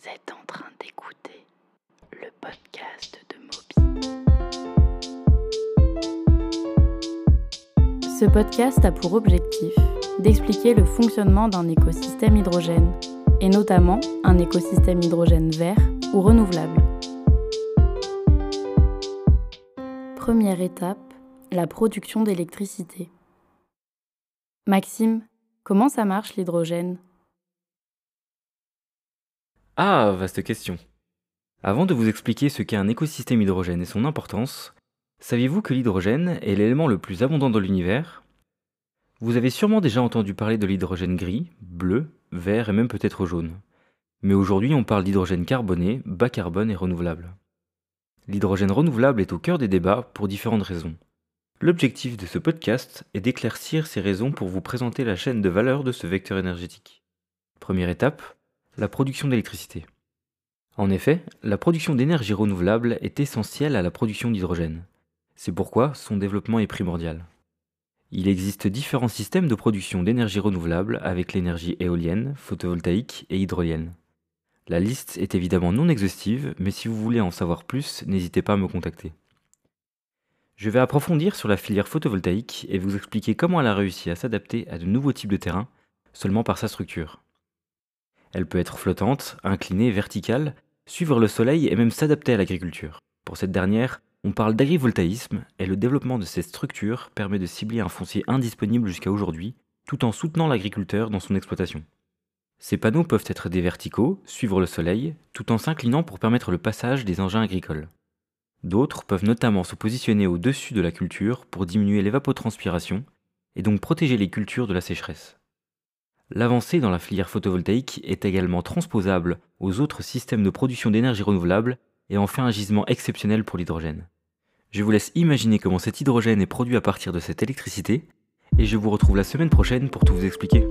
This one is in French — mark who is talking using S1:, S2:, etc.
S1: Vous êtes en train d'écouter le podcast de Moby.
S2: Ce podcast a pour objectif d'expliquer le fonctionnement d'un écosystème hydrogène, et notamment un écosystème hydrogène vert ou renouvelable. Première étape, la production d'électricité. Maxime, comment ça marche l'hydrogène?
S3: Ah, vaste question. Avant de vous expliquer ce qu'est un écosystème hydrogène et son importance, saviez-vous que l'hydrogène est l'élément le plus abondant dans l'univers? Vous avez sûrement déjà entendu parler de l'hydrogène gris, bleu, vert et même peut-être jaune. Mais aujourd'hui on parle d'hydrogène carboné, bas carbone et renouvelable. L'hydrogène renouvelable est au cœur des débats pour différentes raisons. L'objectif de ce podcast est d'éclaircir ces raisons pour vous présenter la chaîne de valeur de ce vecteur énergétique. Première étape, la production d'électricité. En effet, la production d'énergie renouvelable est essentielle à la production d'hydrogène. C'est pourquoi son développement est primordial. Il existe différents systèmes de production d'énergie renouvelable avec l'énergie éolienne, photovoltaïque et hydrolienne. La liste est évidemment non exhaustive, mais si vous voulez en savoir plus, n'hésitez pas à me contacter. Je vais approfondir sur la filière photovoltaïque et vous expliquer comment elle a réussi à s'adapter à de nouveaux types de terrains seulement par sa structure. Elle peut être flottante, inclinée, verticale, suivre le soleil et même s'adapter à l'agriculture. Pour cette dernière, on parle d'agrivoltaïsme et le développement de cette structure permet de cibler un foncier indisponible jusqu'à aujourd'hui, tout en soutenant l'agriculteur dans son exploitation. Ces panneaux peuvent être des verticaux, suivre le soleil, tout en s'inclinant pour permettre le passage des engins agricoles. D'autres peuvent notamment se positionner au-dessus de la culture pour diminuer l'évapotranspiration et donc protéger les cultures de la sécheresse. L'avancée dans la filière photovoltaïque est également transposable aux autres systèmes de production d'énergie renouvelable et en fait un gisement exceptionnel pour l'hydrogène. Je vous laisse imaginer comment cet hydrogène est produit à partir de cette électricité et je vous retrouve la semaine prochaine pour tout vous expliquer.